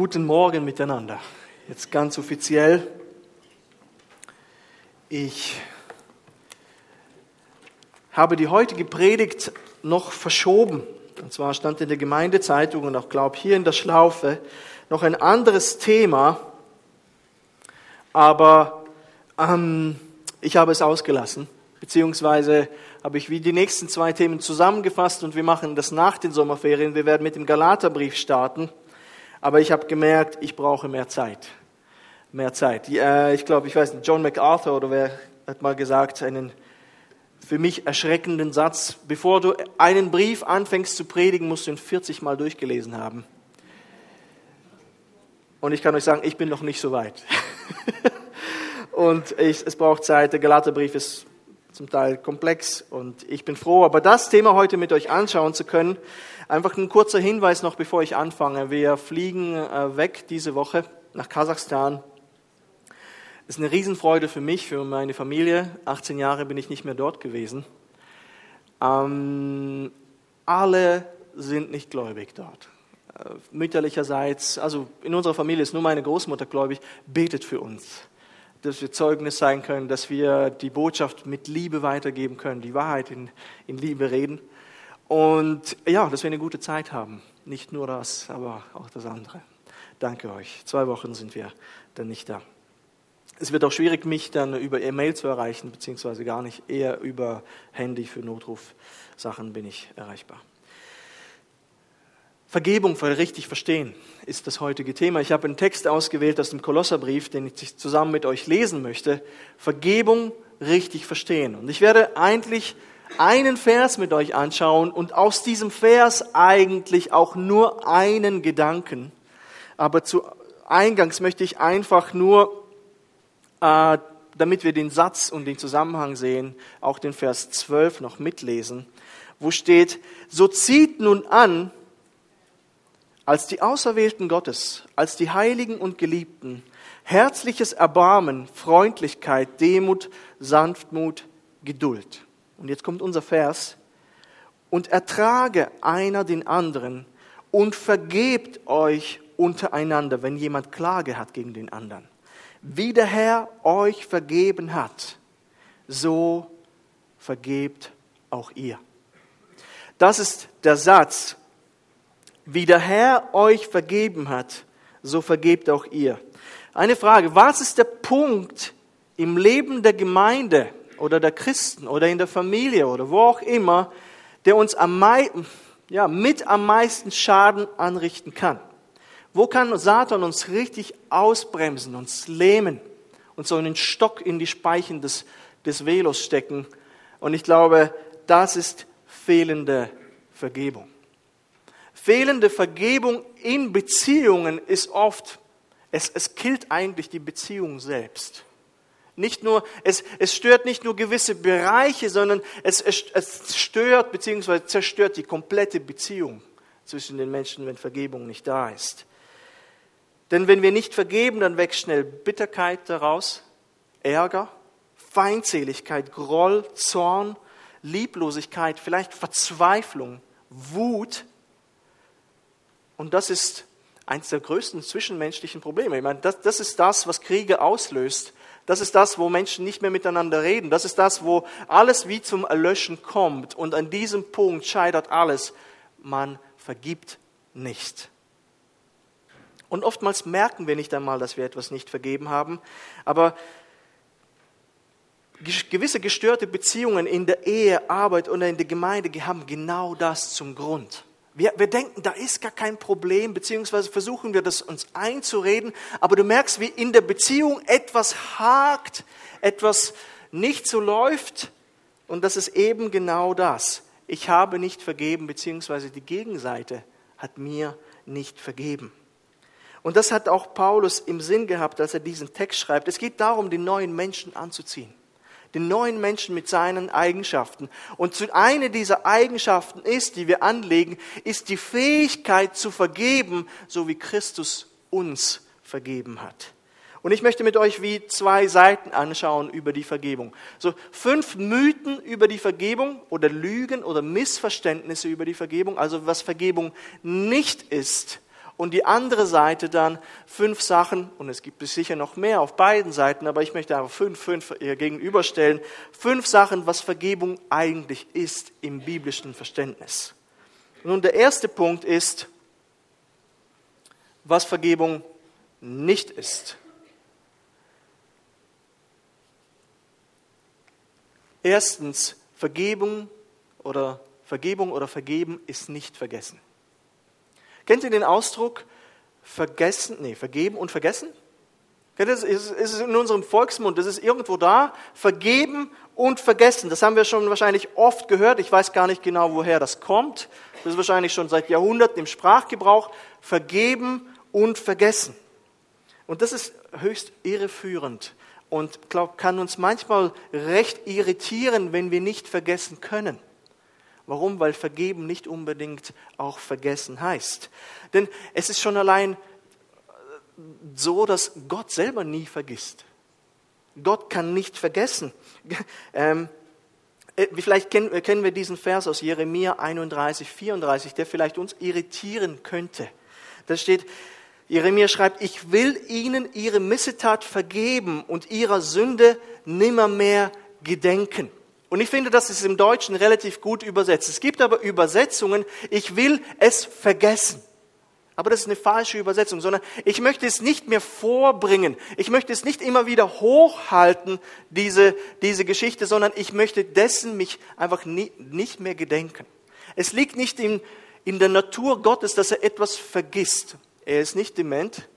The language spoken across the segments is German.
Guten Morgen miteinander. Jetzt ganz offiziell. Ich habe die heutige Predigt noch verschoben. Und zwar stand in der Gemeindezeitung und auch, glaube hier in der Schlaufe noch ein anderes Thema. Aber ähm, ich habe es ausgelassen. Beziehungsweise habe ich wie die nächsten zwei Themen zusammengefasst und wir machen das nach den Sommerferien. Wir werden mit dem Galaterbrief starten. Aber ich habe gemerkt, ich brauche mehr Zeit. Mehr Zeit. Äh, ich glaube, ich weiß nicht, John MacArthur oder wer hat mal gesagt, einen für mich erschreckenden Satz. Bevor du einen Brief anfängst zu predigen, musst du ihn 40 Mal durchgelesen haben. Und ich kann euch sagen, ich bin noch nicht so weit. und ich, es braucht Zeit. Der Galaterbrief ist zum Teil komplex und ich bin froh, aber das Thema heute mit euch anschauen zu können. Einfach ein kurzer Hinweis noch, bevor ich anfange. Wir fliegen äh, weg diese Woche nach Kasachstan. Das ist eine Riesenfreude für mich, für meine Familie. 18 Jahre bin ich nicht mehr dort gewesen. Ähm, alle sind nicht gläubig dort. Äh, mütterlicherseits, also in unserer Familie ist nur meine Großmutter gläubig, betet für uns dass wir Zeugnis sein können, dass wir die Botschaft mit Liebe weitergeben können, die Wahrheit in, in Liebe reden. Und ja, dass wir eine gute Zeit haben. Nicht nur das, aber auch das andere. Danke euch. Zwei Wochen sind wir dann nicht da. Es wird auch schwierig, mich dann über E-Mail zu erreichen, beziehungsweise gar nicht. Eher über Handy für Notrufsachen bin ich erreichbar. Vergebung für richtig verstehen ist das heutige Thema. Ich habe einen Text ausgewählt aus dem Kolosserbrief, den ich zusammen mit euch lesen möchte. Vergebung richtig verstehen. Und ich werde eigentlich einen Vers mit euch anschauen und aus diesem Vers eigentlich auch nur einen Gedanken. Aber zu Eingangs möchte ich einfach nur, äh, damit wir den Satz und den Zusammenhang sehen, auch den Vers 12 noch mitlesen, wo steht, so zieht nun an, als die Auserwählten Gottes, als die Heiligen und Geliebten, herzliches Erbarmen, Freundlichkeit, Demut, Sanftmut, Geduld. Und jetzt kommt unser Vers. Und ertrage einer den anderen und vergebt euch untereinander, wenn jemand Klage hat gegen den anderen. Wie der Herr euch vergeben hat, so vergebt auch ihr. Das ist der Satz, wie der Herr euch vergeben hat, so vergebt auch ihr. Eine Frage, was ist der Punkt im Leben der Gemeinde oder der Christen oder in der Familie oder wo auch immer, der uns am ja, mit am meisten Schaden anrichten kann? Wo kann Satan uns richtig ausbremsen, uns lähmen und so einen Stock in die Speichen des, des Velos stecken? Und ich glaube, das ist fehlende Vergebung. Fehlende Vergebung in Beziehungen ist oft, es, es killt eigentlich die Beziehung selbst. Nicht nur, es, es stört nicht nur gewisse Bereiche, sondern es, es, es stört bzw. zerstört die komplette Beziehung zwischen den Menschen, wenn Vergebung nicht da ist. Denn wenn wir nicht vergeben, dann wächst schnell Bitterkeit daraus, Ärger, Feindseligkeit, Groll, Zorn, Lieblosigkeit, vielleicht Verzweiflung, Wut, und das ist eines der größten zwischenmenschlichen Probleme. Ich meine, das, das ist das, was Kriege auslöst. Das ist das, wo Menschen nicht mehr miteinander reden. Das ist das, wo alles wie zum Erlöschen kommt. Und an diesem Punkt scheitert alles. Man vergibt nicht. Und oftmals merken wir nicht einmal, dass wir etwas nicht vergeben haben. Aber gewisse gestörte Beziehungen in der Ehe, Arbeit oder in der Gemeinde haben genau das zum Grund. Wir, wir denken, da ist gar kein Problem, beziehungsweise versuchen wir das uns einzureden, aber du merkst, wie in der Beziehung etwas hakt, etwas nicht so läuft und das ist eben genau das. Ich habe nicht vergeben, beziehungsweise die Gegenseite hat mir nicht vergeben. Und das hat auch Paulus im Sinn gehabt, als er diesen Text schreibt. Es geht darum, den neuen Menschen anzuziehen den neuen Menschen mit seinen Eigenschaften. Und eine dieser Eigenschaften ist, die wir anlegen, ist die Fähigkeit zu vergeben, so wie Christus uns vergeben hat. Und ich möchte mit euch wie zwei Seiten anschauen über die Vergebung. So fünf Mythen über die Vergebung oder Lügen oder Missverständnisse über die Vergebung, also was Vergebung nicht ist und die andere Seite dann fünf Sachen, und es gibt sicher noch mehr auf beiden Seiten, aber ich möchte einfach fünf, fünf ihr gegenüberstellen, fünf Sachen, was Vergebung eigentlich ist im biblischen Verständnis. Nun, der erste Punkt ist, was Vergebung nicht ist. Erstens, Vergebung oder Vergebung oder Vergeben ist nicht vergessen. Kennt ihr den Ausdruck vergessen, nee, vergeben und vergessen? Das? Ist in unserem Volksmund, das ist irgendwo da, vergeben und vergessen. Das haben wir schon wahrscheinlich oft gehört. Ich weiß gar nicht genau, woher das kommt. Das ist wahrscheinlich schon seit Jahrhunderten im Sprachgebrauch. Vergeben und vergessen. Und das ist höchst irreführend und glaub, kann uns manchmal recht irritieren, wenn wir nicht vergessen können. Warum? Weil vergeben nicht unbedingt auch vergessen heißt. Denn es ist schon allein so, dass Gott selber nie vergisst. Gott kann nicht vergessen. Ähm, äh, vielleicht kennen, kennen wir diesen Vers aus Jeremia 31, 34, der vielleicht uns irritieren könnte. Da steht, Jeremia schreibt, ich will ihnen ihre Missetat vergeben und ihrer Sünde nimmermehr gedenken. Und ich finde, das ist im Deutschen relativ gut übersetzt. Es gibt aber Übersetzungen, ich will es vergessen. Aber das ist eine falsche Übersetzung, sondern ich möchte es nicht mehr vorbringen. Ich möchte es nicht immer wieder hochhalten, diese, diese Geschichte, sondern ich möchte dessen mich einfach nie, nicht mehr gedenken. Es liegt nicht in, in der Natur Gottes, dass er etwas vergisst. Er ist nicht dement.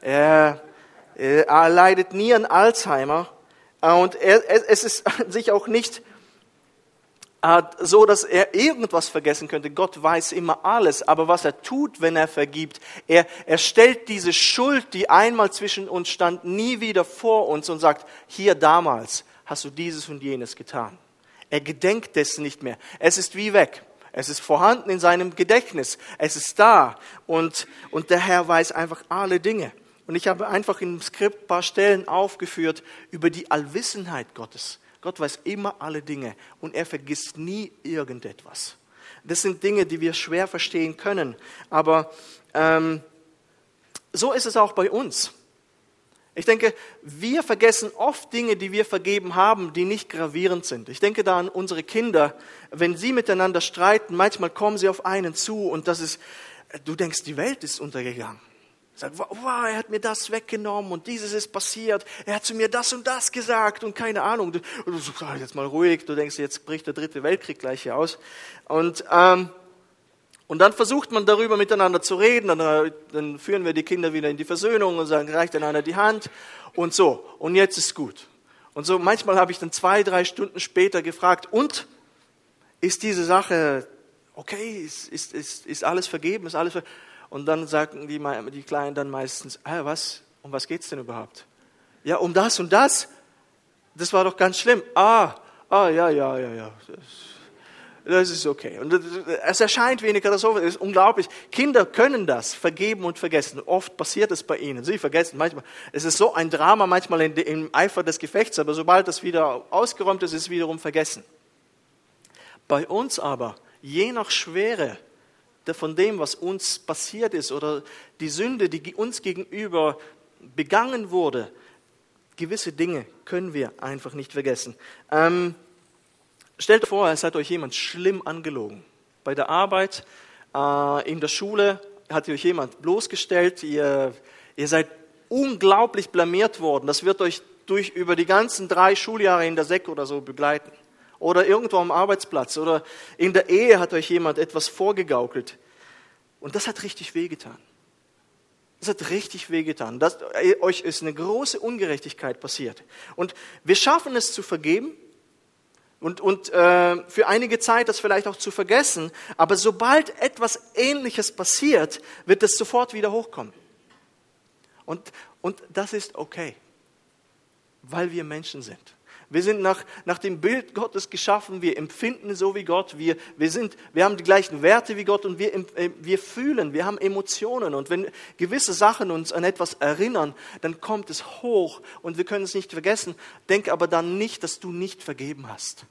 Er, er leidet nie an Alzheimer. Und er, es ist sich auch nicht äh, so, dass er irgendwas vergessen könnte. Gott weiß immer alles. Aber was er tut, wenn er vergibt, er, er stellt diese Schuld, die einmal zwischen uns stand, nie wieder vor uns und sagt, hier damals hast du dieses und jenes getan. Er gedenkt dessen nicht mehr. Es ist wie weg. Es ist vorhanden in seinem Gedächtnis. Es ist da. Und, und der Herr weiß einfach alle Dinge. Und ich habe einfach im Skript ein paar Stellen aufgeführt über die Allwissenheit Gottes. Gott weiß immer alle Dinge und er vergisst nie irgendetwas. Das sind Dinge, die wir schwer verstehen können. Aber ähm, so ist es auch bei uns. Ich denke, wir vergessen oft Dinge, die wir vergeben haben, die nicht gravierend sind. Ich denke da an unsere Kinder. Wenn sie miteinander streiten, manchmal kommen sie auf einen zu und das ist, du denkst, die Welt ist untergegangen. Sagt, wow, er hat mir das weggenommen und dieses ist passiert. Er hat zu mir das und das gesagt und keine Ahnung. Du, du sagst, jetzt mal ruhig. Du denkst, jetzt bricht der dritte Weltkrieg gleich hier aus. Und ähm, und dann versucht man darüber miteinander zu reden, dann, dann führen wir die Kinder wieder in die Versöhnung und sagen, reicht einander die Hand und so. Und jetzt ist gut. Und so manchmal habe ich dann zwei, drei Stunden später gefragt, und ist diese Sache okay? Ist, ist, ist, ist alles vergeben? Ist alles vergeben? Und dann sagen die, die Kleinen dann meistens, ah, was? Um was geht's denn überhaupt? Ja, um das und das. Das war doch ganz schlimm. Ah, ah, ja, ja, ja, ja. Das, das ist okay. Und es erscheint wie eine Katastrophe. Es ist unglaublich. Kinder können das, vergeben und vergessen. Oft passiert es bei ihnen. Sie vergessen manchmal. Es ist so ein Drama manchmal im Eifer des Gefechts, aber sobald das wieder ausgeräumt ist, ist es wiederum vergessen. Bei uns aber, je nach Schwere von dem, was uns passiert ist oder die Sünde, die uns gegenüber begangen wurde, gewisse Dinge können wir einfach nicht vergessen. Ähm, Stellt euch vor, es hat euch jemand schlimm angelogen. Bei der Arbeit, äh, in der Schule hat euch jemand bloßgestellt. Ihr, ihr seid unglaublich blamiert worden. Das wird euch durch über die ganzen drei Schuljahre in der Sek oder so begleiten. Oder irgendwo am Arbeitsplatz oder in der Ehe hat euch jemand etwas vorgegaukelt. Und das hat richtig wehgetan. Das hat richtig wehgetan. Das, äh, euch ist eine große Ungerechtigkeit passiert. Und wir schaffen es zu vergeben, und, und äh, für einige Zeit das vielleicht auch zu vergessen. Aber sobald etwas Ähnliches passiert, wird es sofort wieder hochkommen. Und, und das ist okay, weil wir Menschen sind. Wir sind nach, nach dem Bild Gottes geschaffen, wir empfinden so wie Gott, wir, wir, sind, wir haben die gleichen Werte wie Gott und wir, wir fühlen, wir haben Emotionen. Und wenn gewisse Sachen uns an etwas erinnern, dann kommt es hoch und wir können es nicht vergessen. Denk aber dann nicht, dass du nicht vergeben hast.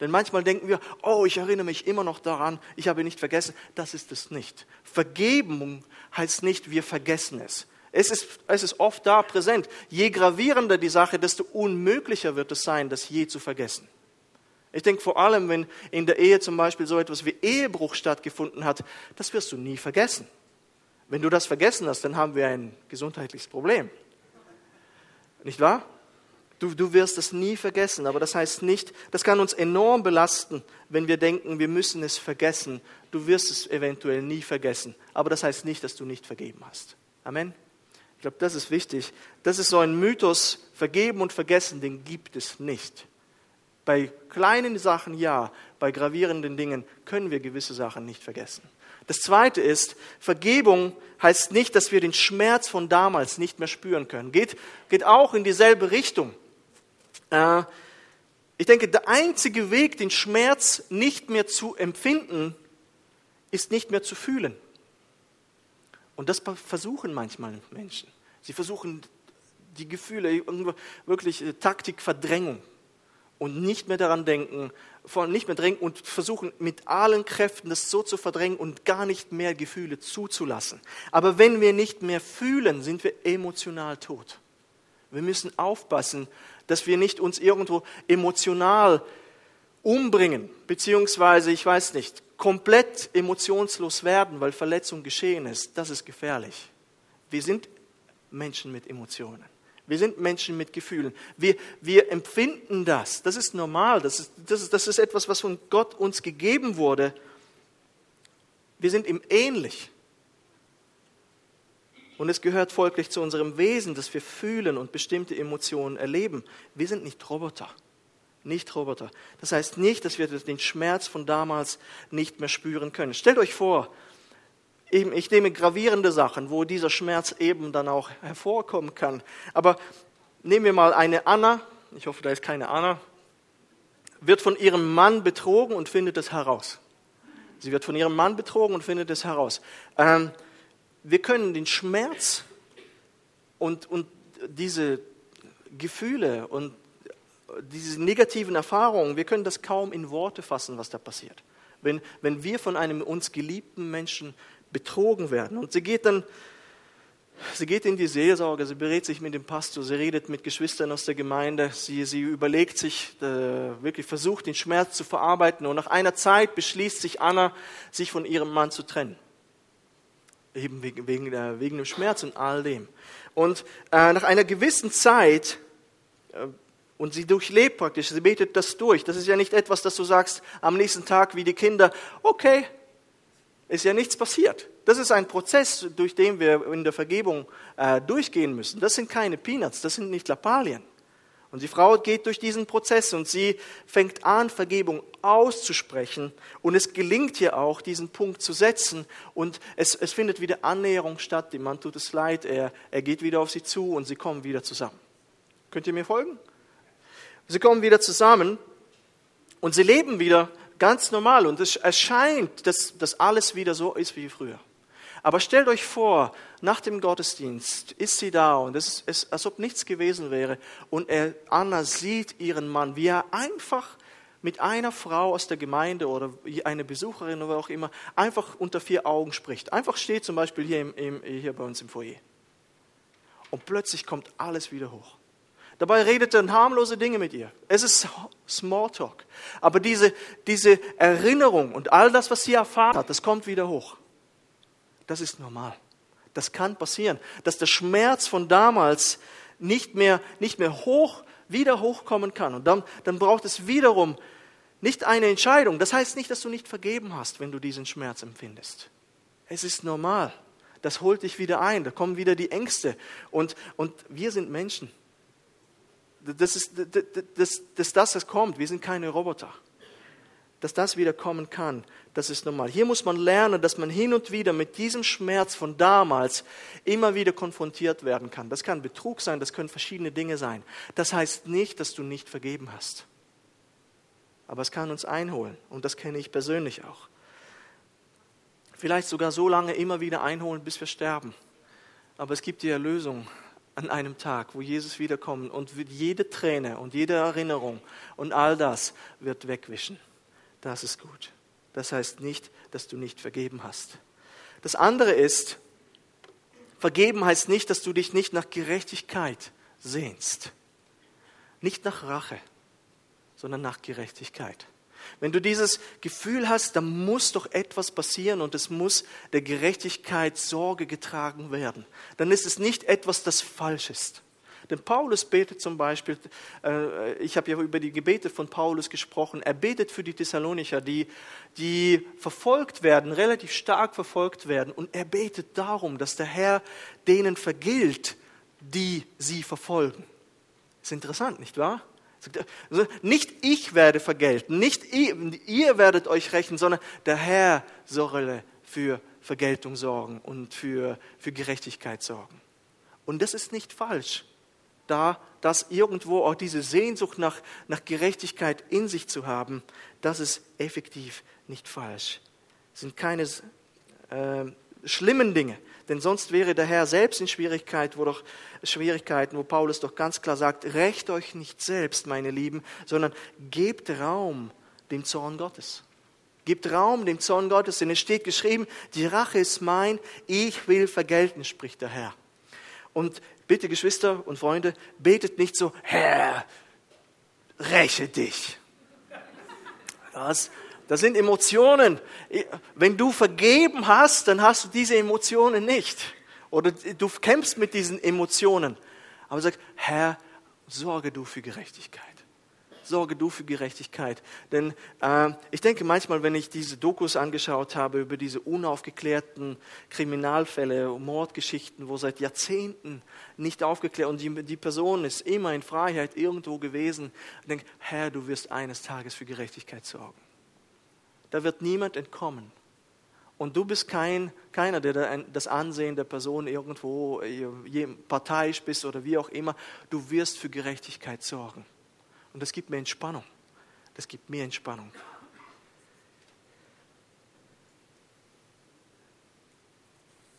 Denn manchmal denken wir, oh, ich erinnere mich immer noch daran, ich habe nicht vergessen. Das ist es nicht. Vergebung heißt nicht, wir vergessen es. Es ist, es ist oft da präsent. Je gravierender die Sache, desto unmöglicher wird es sein, das je zu vergessen. Ich denke vor allem, wenn in der Ehe zum Beispiel so etwas wie Ehebruch stattgefunden hat, das wirst du nie vergessen. Wenn du das vergessen hast, dann haben wir ein gesundheitliches Problem. Nicht wahr? Du, du wirst es nie vergessen, aber das heißt nicht, das kann uns enorm belasten, wenn wir denken, wir müssen es vergessen. Du wirst es eventuell nie vergessen, aber das heißt nicht, dass du nicht vergeben hast. Amen. Ich glaube, das ist wichtig. Das ist so ein Mythos, vergeben und vergessen, den gibt es nicht. Bei kleinen Sachen ja, bei gravierenden Dingen können wir gewisse Sachen nicht vergessen. Das Zweite ist, Vergebung heißt nicht, dass wir den Schmerz von damals nicht mehr spüren können. Geht, geht auch in dieselbe Richtung. Äh, ich denke, der einzige Weg, den Schmerz nicht mehr zu empfinden, ist nicht mehr zu fühlen. Und das versuchen manchmal Menschen. Sie versuchen die Gefühle, wirklich äh, Taktikverdrängung und nicht mehr daran denken, nicht mehr drängen und versuchen mit allen Kräften das so zu verdrängen und gar nicht mehr Gefühle zuzulassen. Aber wenn wir nicht mehr fühlen, sind wir emotional tot. Wir müssen aufpassen, dass wir nicht uns irgendwo emotional umbringen, beziehungsweise, ich weiß nicht, komplett emotionslos werden, weil Verletzung geschehen ist. Das ist gefährlich. Wir sind Menschen mit Emotionen. Wir sind Menschen mit Gefühlen. Wir, wir empfinden das. Das ist normal. Das ist, das, ist, das ist etwas, was von Gott uns gegeben wurde. Wir sind ihm ähnlich. Und es gehört folglich zu unserem Wesen, dass wir fühlen und bestimmte Emotionen erleben. Wir sind nicht Roboter. Nicht Roboter. Das heißt nicht, dass wir den Schmerz von damals nicht mehr spüren können. Stellt euch vor, ich nehme gravierende Sachen, wo dieser Schmerz eben dann auch hervorkommen kann. Aber nehmen wir mal eine Anna, ich hoffe, da ist keine Anna, wird von ihrem Mann betrogen und findet es heraus. Sie wird von ihrem Mann betrogen und findet es heraus. Ähm, wir können den Schmerz und, und diese Gefühle und diese negativen Erfahrungen, wir können das kaum in Worte fassen, was da passiert. Wenn, wenn wir von einem uns geliebten Menschen betrogen werden. Und sie geht dann, sie geht in die Seelsorge, sie berät sich mit dem Pastor, sie redet mit Geschwistern aus der Gemeinde, sie, sie überlegt sich, äh, wirklich versucht, den Schmerz zu verarbeiten. Und nach einer Zeit beschließt sich Anna, sich von ihrem Mann zu trennen eben wegen, wegen, äh, wegen dem Schmerz und all dem. Und äh, nach einer gewissen Zeit, äh, und sie durchlebt praktisch, sie betet das durch. Das ist ja nicht etwas, dass du sagst am nächsten Tag wie die Kinder, okay, ist ja nichts passiert. Das ist ein Prozess, durch den wir in der Vergebung äh, durchgehen müssen. Das sind keine Peanuts, das sind nicht Lappalien. Und die Frau geht durch diesen Prozess und sie fängt an, Vergebung auszusprechen. Und es gelingt ihr auch, diesen Punkt zu setzen. Und es, es findet wieder Annäherung statt. Dem Mann tut es leid. Er, er geht wieder auf sie zu und sie kommen wieder zusammen. Könnt ihr mir folgen? Sie kommen wieder zusammen und sie leben wieder ganz normal. Und es erscheint, dass, dass alles wieder so ist wie früher. Aber stellt euch vor, nach dem Gottesdienst ist sie da und es ist, als ob nichts gewesen wäre. Und Anna sieht ihren Mann, wie er einfach mit einer Frau aus der Gemeinde oder eine Besucherin oder auch immer einfach unter vier Augen spricht. Einfach steht zum Beispiel hier, im, im, hier bei uns im Foyer. Und plötzlich kommt alles wieder hoch. Dabei redet er harmlose Dinge mit ihr. Es ist Smalltalk. Aber diese, diese Erinnerung und all das, was sie erfahren hat, das kommt wieder hoch. Das ist normal. Das kann passieren, dass der Schmerz von damals nicht mehr, nicht mehr hoch, wieder hochkommen kann. Und dann, dann braucht es wiederum nicht eine Entscheidung. Das heißt nicht, dass du nicht vergeben hast, wenn du diesen Schmerz empfindest. Es ist normal. Das holt dich wieder ein. Da kommen wieder die Ängste. Und, und wir sind Menschen. Das ist das, das, das, das, das kommt. Wir sind keine Roboter dass das wieder kommen kann, das ist normal. Hier muss man lernen, dass man hin und wieder mit diesem Schmerz von damals immer wieder konfrontiert werden kann. Das kann Betrug sein, das können verschiedene Dinge sein. Das heißt nicht, dass du nicht vergeben hast. Aber es kann uns einholen und das kenne ich persönlich auch. Vielleicht sogar so lange immer wieder einholen, bis wir sterben. Aber es gibt die Erlösung an einem Tag, wo Jesus wiederkommt und jede Träne und jede Erinnerung und all das wird wegwischen das ist gut. Das heißt nicht, dass du nicht vergeben hast. Das andere ist, Vergeben heißt nicht, dass du dich nicht nach Gerechtigkeit sehnst. Nicht nach Rache, sondern nach Gerechtigkeit. Wenn du dieses Gefühl hast, dann muss doch etwas passieren und es muss der Gerechtigkeit Sorge getragen werden. Dann ist es nicht etwas, das falsch ist. Denn Paulus betet zum Beispiel, äh, ich habe ja über die Gebete von Paulus gesprochen, er betet für die Thessalonicher, die, die verfolgt werden, relativ stark verfolgt werden. Und er betet darum, dass der Herr denen vergilt, die sie verfolgen. Ist interessant, nicht wahr? Nicht ich werde vergelten, nicht ihr, ihr werdet euch rächen, sondern der Herr solle für Vergeltung sorgen und für, für Gerechtigkeit sorgen. Und das ist nicht falsch, da das irgendwo auch diese Sehnsucht nach, nach Gerechtigkeit in sich zu haben, das ist effektiv nicht falsch. Es sind keine äh, schlimmen Dinge, denn sonst wäre der Herr selbst in Schwierigkeit, wo doch, Schwierigkeiten, wo Paulus doch ganz klar sagt, rächt euch nicht selbst, meine Lieben, sondern gebt Raum dem Zorn Gottes. Gebt Raum dem Zorn Gottes, denn es steht geschrieben, die Rache ist mein, ich will vergelten, spricht der Herr. Und bitte, Geschwister und Freunde, betet nicht so, Herr, räche dich. Das, das sind Emotionen. Wenn du vergeben hast, dann hast du diese Emotionen nicht. Oder du kämpfst mit diesen Emotionen. Aber sag, Herr, sorge du für Gerechtigkeit. Sorge du für Gerechtigkeit. Denn äh, ich denke manchmal, wenn ich diese Dokus angeschaut habe über diese unaufgeklärten Kriminalfälle, Mordgeschichten, wo seit Jahrzehnten nicht aufgeklärt und die, die Person ist immer in Freiheit irgendwo gewesen, denke, Herr, du wirst eines Tages für Gerechtigkeit sorgen da wird niemand entkommen. Und du bist kein, keiner, der das Ansehen der Person irgendwo äh, parteiisch bist oder wie auch immer. Du wirst für Gerechtigkeit sorgen. Und das gibt mir Entspannung. Das gibt mir Entspannung.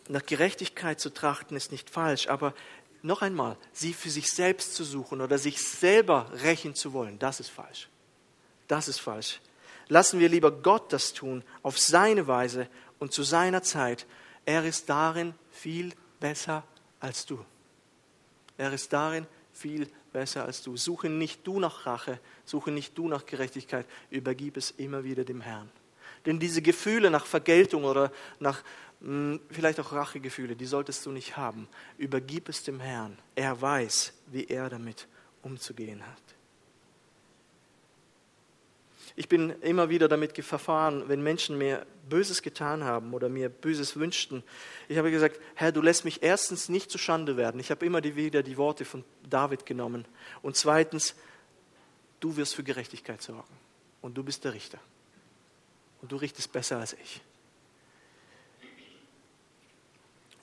Nach Gerechtigkeit zu trachten ist nicht falsch, aber noch einmal, sie für sich selbst zu suchen oder sich selber rächen zu wollen, das ist falsch. Das ist falsch. Lassen wir lieber Gott das tun, auf seine Weise und zu seiner Zeit. Er ist darin viel besser als du. Er ist darin viel besser als du. Suche nicht du nach Rache, suche nicht du nach Gerechtigkeit, übergib es immer wieder dem Herrn. Denn diese Gefühle nach Vergeltung oder nach mh, hm, vielleicht auch Rachegefühle, die solltest du nicht haben. Übergib es dem Herrn. Er weiß, wie er damit umzugehen hat. Ich bin immer wieder damit verfahren, wenn Menschen mir Böses getan haben oder mir Böses wünschten. Ich habe gesagt, Herr, du lässt mich erstens nicht zu Schande werden. Ich habe immer wieder die Worte von David genommen. Und zweitens, du wirst für Gerechtigkeit sorgen. Und du bist der Richter. Und du richtest besser als ich.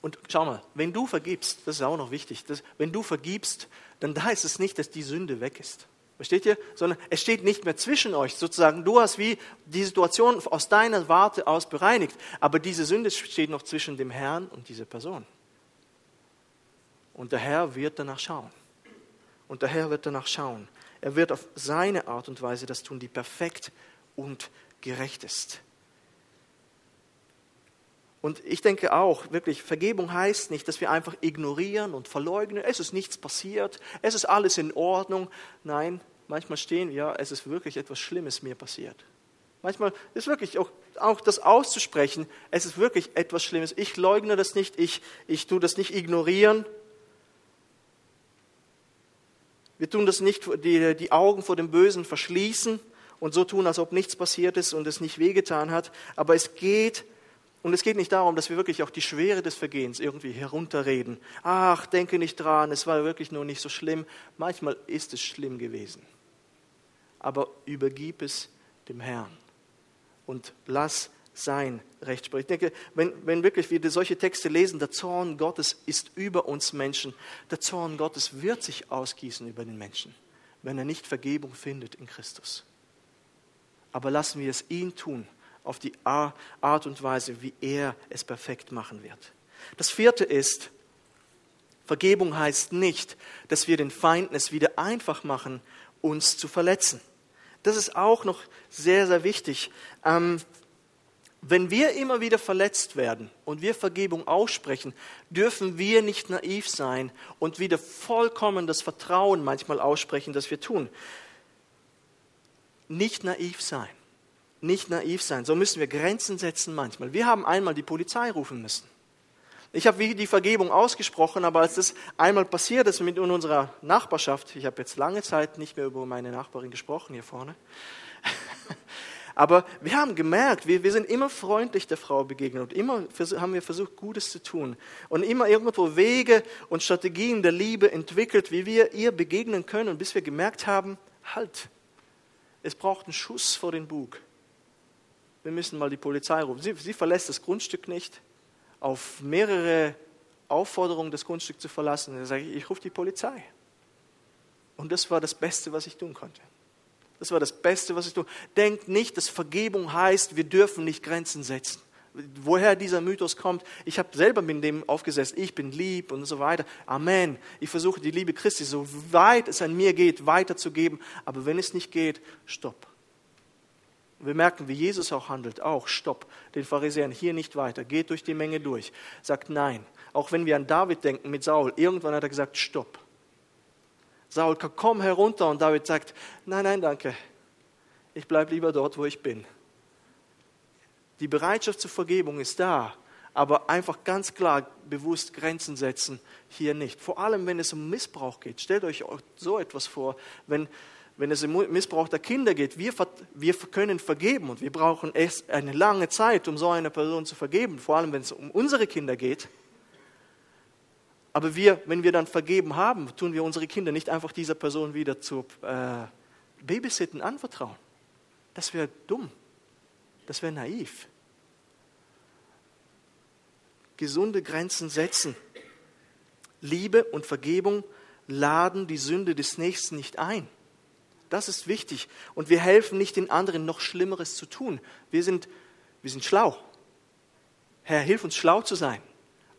Und schau mal, wenn du vergibst, das ist auch noch wichtig, dass, wenn du vergibst, dann da ist es nicht, dass die Sünde weg ist. Versteht ihr? Sondern es steht nicht mehr zwischen euch. Sozusagen, du hast wie die Situation aus deiner Warte aus bereinigt. Aber diese Sünde steht noch zwischen dem Herrn und dieser Person. Und der Herr wird danach schauen. Und der Herr wird danach schauen. Er wird auf seine Art und Weise das tun, die perfekt und gerecht ist. Und ich denke auch, wirklich, Vergebung heißt nicht, dass wir einfach ignorieren und verleugnen, es ist nichts passiert, es ist alles in Ordnung. Nein, manchmal stehen wir, es ist wirklich etwas Schlimmes mir passiert. Manchmal ist wirklich auch, auch das auszusprechen, es ist wirklich etwas Schlimmes. Ich leugne das nicht, ich, ich tue das nicht ignorieren. Wir tun das nicht, die, die Augen vor dem Bösen verschließen und so tun, als ob nichts passiert ist und es nicht wehgetan hat. Aber es geht und es geht nicht darum, dass wir wirklich auch die Schwere des Vergehens irgendwie herunterreden. Ach, denke nicht dran, es war wirklich nur nicht so schlimm. Manchmal ist es schlimm gewesen. Aber übergib es dem Herrn und lass sein Recht sprechen. Ich denke, wenn, wenn wirklich wir solche Texte lesen, der Zorn Gottes ist über uns Menschen. Der Zorn Gottes wird sich ausgießen über den Menschen, wenn er nicht Vergebung findet in Christus. Aber lassen wir es ihn tun auf die Art und Weise, wie er es perfekt machen wird. Das vierte ist, Vergebung heißt nicht, dass wir den Feinden es wieder einfach machen, uns zu verletzen. Das ist auch noch sehr, sehr wichtig. Ähm, wenn wir immer wieder verletzt werden und wir Vergebung aussprechen, dürfen wir nicht naiv sein und wieder vollkommen das Vertrauen manchmal aussprechen, das wir tun. Nicht naiv sein. Nicht naiv sein. So müssen wir Grenzen setzen manchmal. Wir haben einmal die Polizei rufen müssen. Ich habe die Vergebung ausgesprochen, aber als das einmal passiert ist mit unserer Nachbarschaft, ich habe jetzt lange Zeit nicht mehr über meine Nachbarin gesprochen hier vorne, aber wir haben gemerkt, wir, wir sind immer freundlich der Frau begegnet und immer haben wir versucht, Gutes zu tun und immer irgendwo Wege und Strategien der Liebe entwickelt, wie wir ihr begegnen können, bis wir gemerkt haben, halt, es braucht einen Schuss vor den Bug. Wir müssen mal die Polizei rufen. Sie, sie verlässt das Grundstück nicht, auf mehrere Aufforderungen das Grundstück zu verlassen. Dann sage ich, ich rufe die Polizei. Und das war das Beste, was ich tun konnte. Das war das Beste, was ich tue. Denkt nicht, dass Vergebung heißt, wir dürfen nicht Grenzen setzen. Woher dieser Mythos kommt, ich habe selber mit dem aufgesetzt, ich bin lieb und so weiter. Amen. Ich versuche die Liebe Christi, so weit es an mir geht, weiterzugeben. Aber wenn es nicht geht, stopp. Wir merken, wie Jesus auch handelt. Auch, stopp. Den Pharisäern hier nicht weiter. Geht durch die Menge durch. Sagt nein. Auch wenn wir an David denken mit Saul, irgendwann hat er gesagt, stopp. Saul, komm herunter. Und David sagt, nein, nein, danke. Ich bleibe lieber dort, wo ich bin. Die Bereitschaft zur Vergebung ist da, aber einfach ganz klar bewusst Grenzen setzen, hier nicht. Vor allem, wenn es um Missbrauch geht. Stellt euch so etwas vor, wenn, wenn es um Missbrauch der Kinder geht. Wir, wir können vergeben und wir brauchen erst eine lange Zeit, um so eine Person zu vergeben, vor allem wenn es um unsere Kinder geht. Aber wir, wenn wir dann vergeben haben, tun wir unsere Kinder nicht einfach dieser Person wieder zu äh, Babysitten anvertrauen. Das wäre dumm. Das wäre naiv. Gesunde Grenzen setzen. Liebe und Vergebung laden die Sünde des Nächsten nicht ein. Das ist wichtig. Und wir helfen nicht den anderen, noch Schlimmeres zu tun. Wir sind, wir sind schlau. Herr, hilf uns schlau zu sein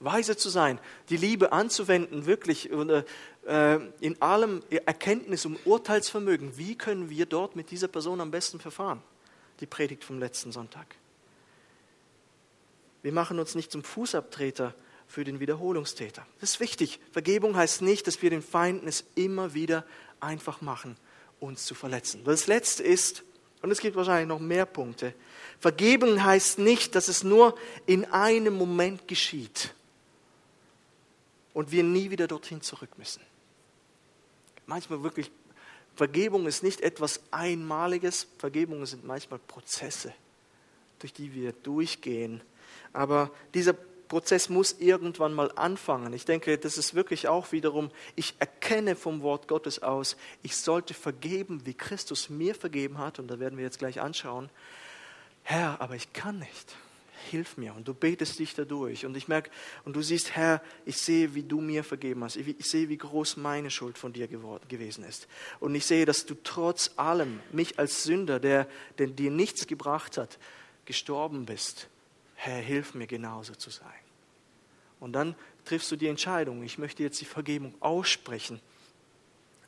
weise zu sein, die Liebe anzuwenden, wirklich äh, in allem Erkenntnis und Urteilsvermögen. Wie können wir dort mit dieser Person am besten verfahren? Die Predigt vom letzten Sonntag. Wir machen uns nicht zum Fußabtreter für den Wiederholungstäter. Das ist wichtig. Vergebung heißt nicht, dass wir den Feinden es immer wieder einfach machen, uns zu verletzen. Das Letzte ist, und es gibt wahrscheinlich noch mehr Punkte, Vergebung heißt nicht, dass es nur in einem Moment geschieht und wir nie wieder dorthin zurück müssen. Manchmal wirklich, Vergebung ist nicht etwas Einmaliges, Vergebung sind manchmal Prozesse, durch die wir durchgehen. Aber dieser Prozess muss irgendwann mal anfangen. Ich denke, das ist wirklich auch wiederum, ich erkenne vom Wort Gottes aus, ich sollte vergeben, wie Christus mir vergeben hat, und da werden wir jetzt gleich anschauen. Herr, aber ich kann nicht hilf mir. Und du betest dich dadurch. Und ich merke, und du siehst, Herr, ich sehe, wie du mir vergeben hast. Ich sehe, wie groß meine Schuld von dir geworden, gewesen ist. Und ich sehe, dass du trotz allem mich als Sünder, der, der dir nichts gebracht hat, gestorben bist. Herr, hilf mir genauso zu sein. Und dann triffst du die Entscheidung. Ich möchte jetzt die Vergebung aussprechen.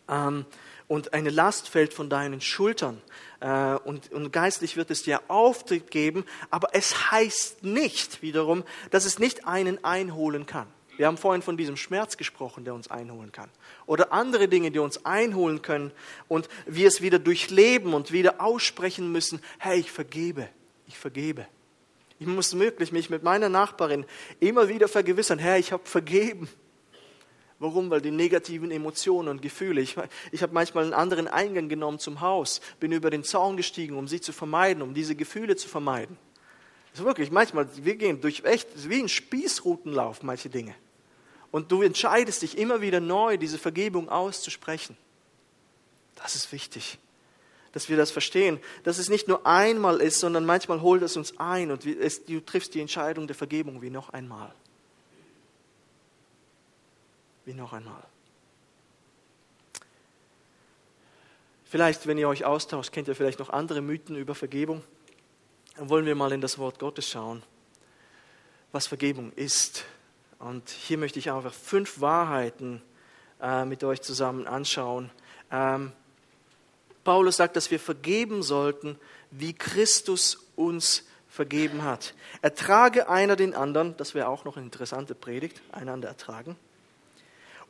Ähm, und eine Last fällt von deinen Schultern. Äh, und, und geistlich wird es dir Auftritt geben, aber es heißt nicht wiederum, dass es nicht einen einholen kann. Wir haben vorhin von diesem Schmerz gesprochen, der uns einholen kann. Oder andere Dinge, die uns einholen können und wir es wieder durchleben und wieder aussprechen müssen, hey, ich vergebe, ich vergebe. Ich muss wirklich mich mit meiner Nachbarin immer wieder vergewissern, Herr, ich habe vergeben. Warum? Weil die negativen Emotionen und Gefühle. Ich, ich habe manchmal einen anderen Eingang genommen zum Haus, bin über den Zaun gestiegen, um sie zu vermeiden, um diese Gefühle zu vermeiden. Das ist wirklich, manchmal, wir gehen durch echt, wie ein Spießrutenlauf, manche Dinge. Und du entscheidest dich immer wieder neu, diese Vergebung auszusprechen. Das ist wichtig, dass wir das verstehen, dass es nicht nur einmal ist, sondern manchmal holt es uns ein und du triffst die Entscheidung der Vergebung wie noch einmal wie noch einmal. Vielleicht, wenn ihr euch austauscht, kennt ihr vielleicht noch andere Mythen über Vergebung. Dann wollen wir mal in das Wort Gottes schauen, was Vergebung ist. Und hier möchte ich einfach fünf Wahrheiten äh, mit euch zusammen anschauen. Ähm, Paulus sagt, dass wir vergeben sollten, wie Christus uns vergeben hat. Ertrage einer den anderen, das wäre auch noch eine interessante Predigt, einander ertragen.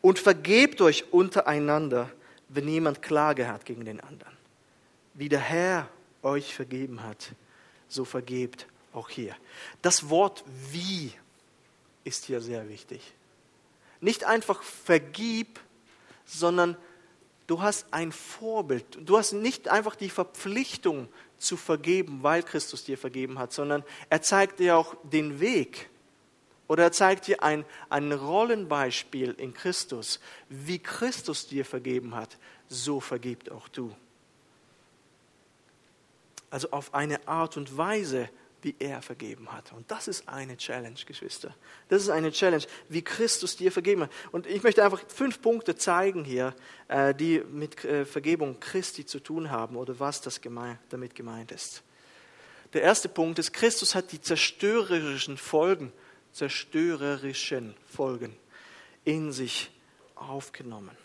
Und vergebt euch untereinander, wenn jemand Klage hat gegen den anderen. Wie der Herr euch vergeben hat, so vergebt auch hier. Das Wort wie ist hier sehr wichtig. Nicht einfach vergib, sondern du hast ein Vorbild. Du hast nicht einfach die Verpflichtung zu vergeben, weil Christus dir vergeben hat, sondern er zeigt dir auch den Weg. Oder er zeigt dir ein, ein Rollenbeispiel in Christus. Wie Christus dir vergeben hat, so vergibt auch du. Also auf eine Art und Weise, wie er vergeben hat. Und das ist eine Challenge, Geschwister. Das ist eine Challenge, wie Christus dir vergeben hat. Und ich möchte einfach fünf Punkte zeigen hier, äh, die mit äh, Vergebung Christi zu tun haben oder was das damit gemeint ist. Der erste Punkt ist, Christus hat die zerstörerischen Folgen, zerstörerischen Folgen in sich aufgenommen.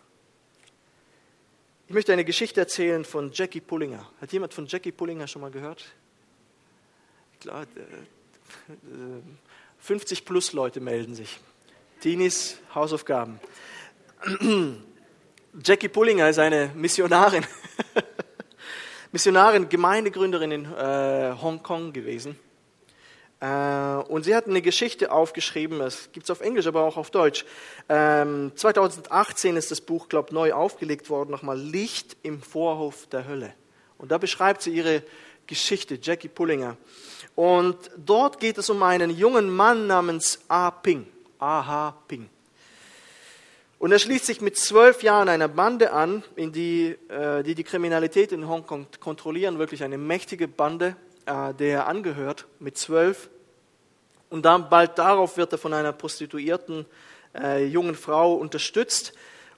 Ich möchte eine Geschichte erzählen von Jackie Pullinger. Hat jemand von Jackie Pullinger schon mal gehört? Klar, 50 plus Leute melden sich. Teenies Hausaufgaben. Jackie Pullinger ist eine Missionarin. Missionarin, Gemeindegründerin in äh, Hongkong gewesen. Äh, und sie hat eine Geschichte aufgeschrieben, das gibt es auf Englisch, aber auch auf Deutsch. Ähm, 2018 ist das Buch, glaube ich, neu aufgelegt worden, nochmal Licht im Vorhof der Hölle. Und da beschreibt sie ihre Geschichte, Jackie Pullinger. Und dort geht es um einen jungen Mann namens A. Ping. A.H. Ping. Und er schließt sich mit zwölf Jahren einer Bande an, in die, äh, die die Kriminalität in Hongkong kontrollieren, wirklich eine mächtige Bande, äh, der er angehört, mit zwölf. Und dann bald darauf wird er von einer prostituierten äh, jungen Frau unterstützt.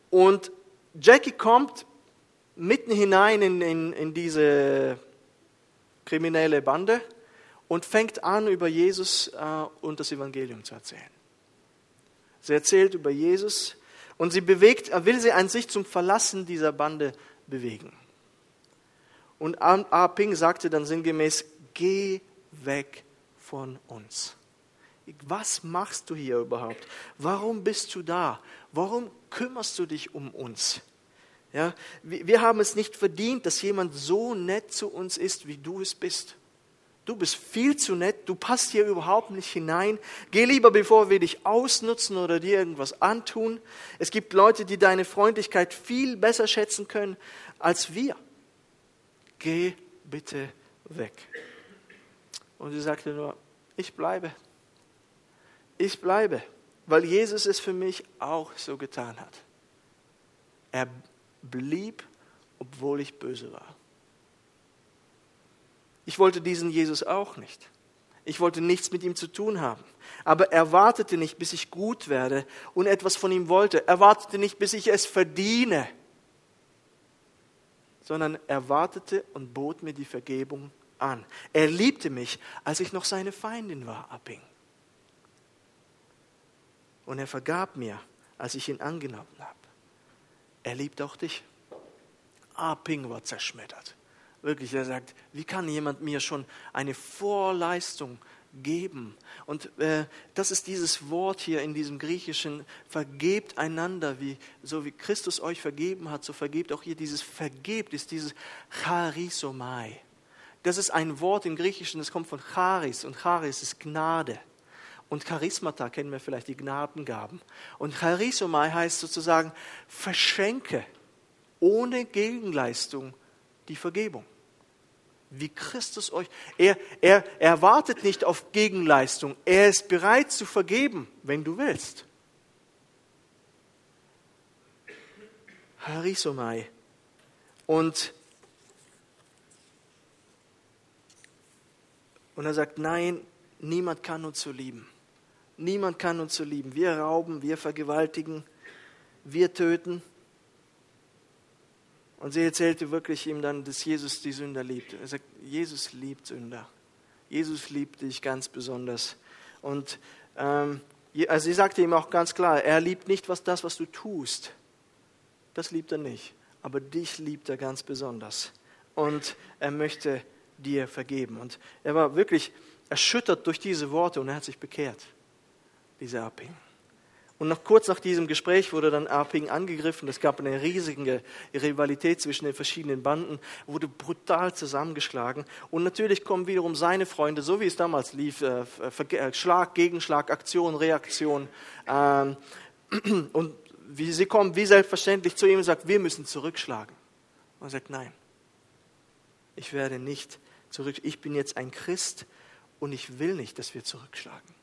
Und Jackie kommt mitten hinein in, in, in diese kriminelle Bande und fängt an, über Jesus äh, und das Evangelium zu erzählen. Sie erzählt über Jesus und sie bewegt, will sie an sich zum Verlassen dieser Bande bewegen. Und A. Ping sagte dann sinngemäß, geh weg von uns. Was machst du hier überhaupt? Warum bist du da? Warum kümmerst du dich um uns? Ja, wir haben es nicht verdient, dass jemand so nett zu uns ist, wie du es bist. Du bist viel zu nett, du passt hier überhaupt nicht hinein. Geh lieber, bevor wir dich ausnutzen oder dir irgendwas antun. Es gibt Leute, die deine Freundlichkeit viel besser schätzen können als wir. Geh bitte weg. Und sie sagte nur, ich bleibe. Ich bleibe, weil Jesus es für mich auch so getan hat. Er blieb, obwohl ich böse war. Ich wollte diesen Jesus auch nicht. Ich wollte nichts mit ihm zu tun haben. Aber er wartete nicht, bis ich gut werde und etwas von ihm wollte. Er wartete nicht, bis ich es verdiene, sondern er wartete und bot mir die Vergebung an. Er liebte mich, als ich noch seine Feindin war, Abing. Und er vergab mir, als ich ihn angenommen habe. Er liebt auch dich. Abing war zerschmettert. Wirklich, er sagt, wie kann jemand mir schon eine Vorleistung geben? Und äh, das ist dieses Wort hier in diesem Griechischen, vergebt einander, wie, so wie Christus euch vergeben hat, so vergebt auch ihr. Dieses vergebt ist dieses charisomai. Das ist ein Wort im Griechischen, das kommt von charis und charis ist Gnade. Und Charismata kennen wir vielleicht, die Gnadengaben. Und charisomai heißt sozusagen, verschenke ohne Gegenleistung die Vergebung. Wie Christus euch, er, er, er wartet nicht auf Gegenleistung. Er ist bereit zu vergeben, wenn du willst. Harisomai. Und, und er sagt, nein, niemand kann uns so lieben. Niemand kann uns so lieben. Wir rauben, wir vergewaltigen, wir töten. Und sie erzählte wirklich ihm dann, dass Jesus die Sünder liebt. Er sagt, Jesus liebt Sünder. Jesus liebt dich ganz besonders. Und ähm, also sie sagte ihm auch ganz klar, er liebt nicht was das, was du tust. Das liebt er nicht. Aber dich liebt er ganz besonders. Und er möchte dir vergeben. Und er war wirklich erschüttert durch diese Worte und er hat sich bekehrt, dieser Aping. Und noch kurz nach diesem Gespräch wurde dann Aping angegriffen. Es gab eine riesige Rivalität zwischen den verschiedenen Banden, wurde brutal zusammengeschlagen. Und natürlich kommen wiederum seine Freunde, so wie es damals lief, äh, äh, Schlag, Gegenschlag, Aktion, Reaktion. Ähm, und sie kommen wie selbstverständlich zu ihm und sagen, wir müssen zurückschlagen. Und er sagt, nein, ich werde nicht zurück. Ich bin jetzt ein Christ und ich will nicht, dass wir zurückschlagen.